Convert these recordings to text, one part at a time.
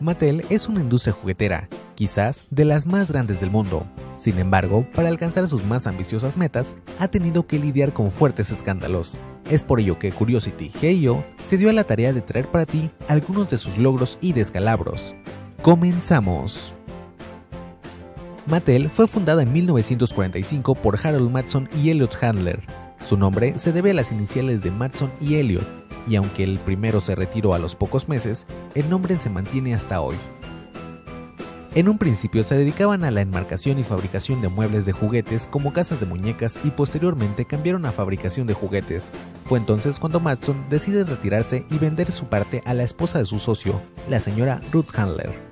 Mattel es una industria juguetera, quizás de las más grandes del mundo. Sin embargo, para alcanzar sus más ambiciosas metas, ha tenido que lidiar con fuertes escándalos. Es por ello que Curiosity GIO se dio a la tarea de traer para ti algunos de sus logros y descalabros. Comenzamos. Mattel fue fundada en 1945 por Harold Matson y Elliot Handler. Su nombre se debe a las iniciales de Matson y Elliot, y aunque el primero se retiró a los pocos meses, el nombre se mantiene hasta hoy. En un principio se dedicaban a la enmarcación y fabricación de muebles de juguetes como casas de muñecas y posteriormente cambiaron a fabricación de juguetes. Fue entonces cuando Matson decide retirarse y vender su parte a la esposa de su socio, la señora Ruth Handler.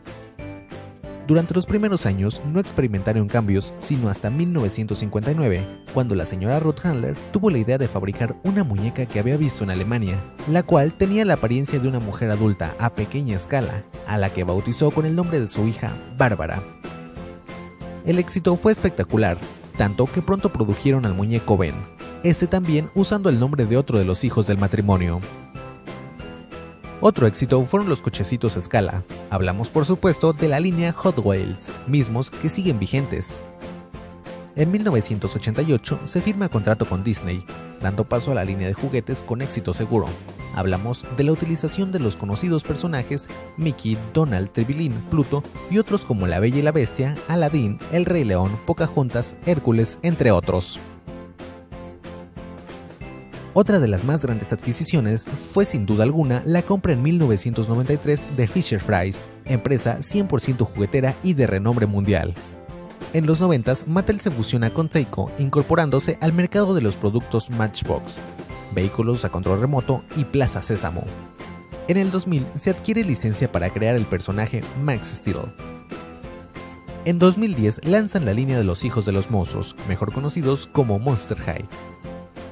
Durante los primeros años no experimentaron cambios, sino hasta 1959, cuando la señora Ruth Handler tuvo la idea de fabricar una muñeca que había visto en Alemania, la cual tenía la apariencia de una mujer adulta a pequeña escala, a la que bautizó con el nombre de su hija, Bárbara. El éxito fue espectacular, tanto que pronto produjeron al muñeco Ben, este también usando el nombre de otro de los hijos del matrimonio. Otro éxito fueron los cochecitos a escala. Hablamos por supuesto de la línea Hot Wheels, mismos que siguen vigentes. En 1988 se firma contrato con Disney, dando paso a la línea de juguetes con éxito seguro. Hablamos de la utilización de los conocidos personajes Mickey, Donald, Trevilin, Pluto y otros como La Bella y la Bestia, Aladdin, El Rey León, Pocahontas, Hércules, entre otros. Otra de las más grandes adquisiciones fue sin duda alguna la compra en 1993 de Fisher Fries, empresa 100% juguetera y de renombre mundial. En los 90 Mattel se fusiona con Seiko, incorporándose al mercado de los productos Matchbox, vehículos a control remoto y Plaza Sésamo. En el 2000 se adquiere licencia para crear el personaje Max Steel. En 2010 lanzan la línea de los hijos de los monstruos, mejor conocidos como Monster High,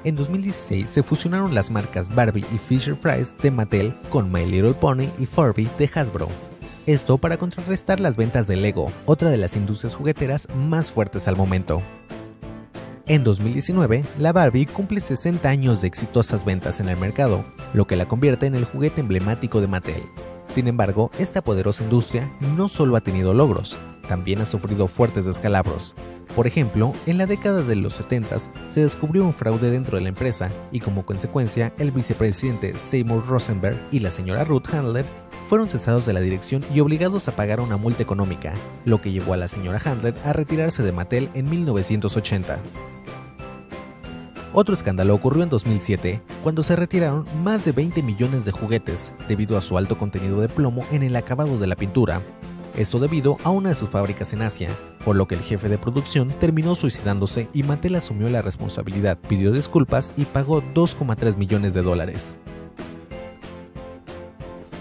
en 2016 se fusionaron las marcas Barbie y Fisher Price de Mattel con My Little Pony y Furby de Hasbro. Esto para contrarrestar las ventas de Lego, otra de las industrias jugueteras más fuertes al momento. En 2019, la Barbie cumple 60 años de exitosas ventas en el mercado, lo que la convierte en el juguete emblemático de Mattel. Sin embargo, esta poderosa industria no solo ha tenido logros, también ha sufrido fuertes descalabros. Por ejemplo, en la década de los 70 se descubrió un fraude dentro de la empresa y como consecuencia el vicepresidente Seymour Rosenberg y la señora Ruth Handler fueron cesados de la dirección y obligados a pagar una multa económica, lo que llevó a la señora Handler a retirarse de Mattel en 1980. Otro escándalo ocurrió en 2007, cuando se retiraron más de 20 millones de juguetes debido a su alto contenido de plomo en el acabado de la pintura, esto debido a una de sus fábricas en Asia, por lo que el jefe de producción terminó suicidándose y Mattel asumió la responsabilidad, pidió disculpas y pagó 2,3 millones de dólares.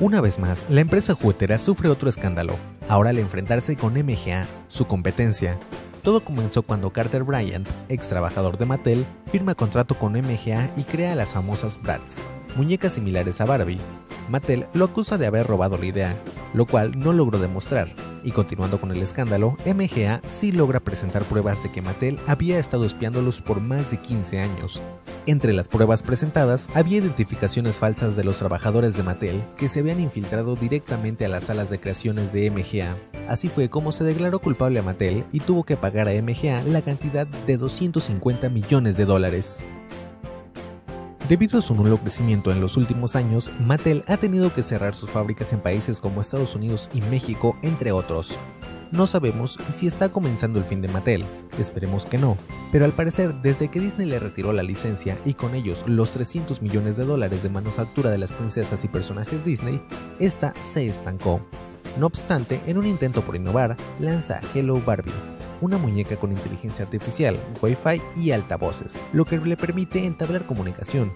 Una vez más, la empresa juguetera sufre otro escándalo, ahora al enfrentarse con MGA, su competencia. Todo comenzó cuando Carter Bryant, ex trabajador de Mattel, firma contrato con MGA y crea las famosas Bratz, muñecas similares a Barbie. Mattel lo acusa de haber robado la idea, lo cual no logró demostrar, y continuando con el escándalo, MGA sí logra presentar pruebas de que Mattel había estado espiándolos por más de 15 años. Entre las pruebas presentadas había identificaciones falsas de los trabajadores de Mattel que se habían infiltrado directamente a las salas de creaciones de MGA. Así fue como se declaró culpable a Mattel y tuvo que pagar a MGA la cantidad de 250 millones de dólares. Debido a su nulo crecimiento en los últimos años, Mattel ha tenido que cerrar sus fábricas en países como Estados Unidos y México, entre otros. No sabemos si está comenzando el fin de Mattel, esperemos que no, pero al parecer desde que Disney le retiró la licencia y con ellos los 300 millones de dólares de manufactura de las princesas y personajes Disney, esta se estancó. No obstante, en un intento por innovar, lanza Hello Barbie, una muñeca con inteligencia artificial, Wi-Fi y altavoces, lo que le permite entablar comunicación,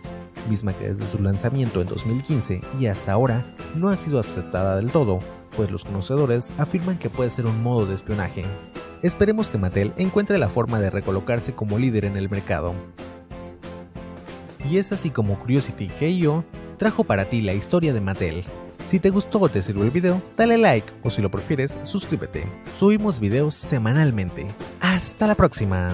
misma que desde su lanzamiento en 2015 y hasta ahora no ha sido aceptada del todo, pues los conocedores afirman que puede ser un modo de espionaje. Esperemos que Mattel encuentre la forma de recolocarse como líder en el mercado. Y es así como Curiosity GIO trajo para ti la historia de Mattel, si te gustó o te sirvió el video, dale like o si lo prefieres, suscríbete. Subimos videos semanalmente. Hasta la próxima.